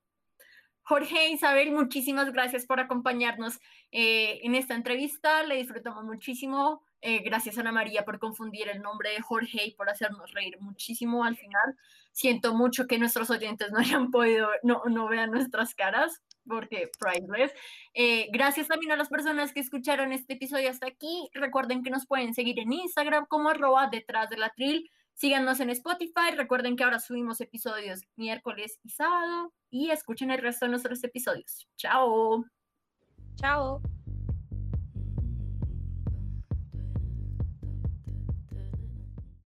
Jorge Isabel, muchísimas gracias por acompañarnos eh, en esta entrevista. Le disfrutamos muchísimo. Eh, gracias Ana María por confundir el nombre de Jorge y por hacernos reír muchísimo al final. Siento mucho que nuestros oyentes no hayan podido, no, no vean nuestras caras, porque priceless. Eh, gracias también a las personas que escucharon este episodio hasta aquí. Recuerden que nos pueden seguir en Instagram como arroba detrás de la tril. Síganos en Spotify. Recuerden que ahora subimos episodios miércoles y sábado. Y escuchen el resto de nuestros episodios. Chao. Chao.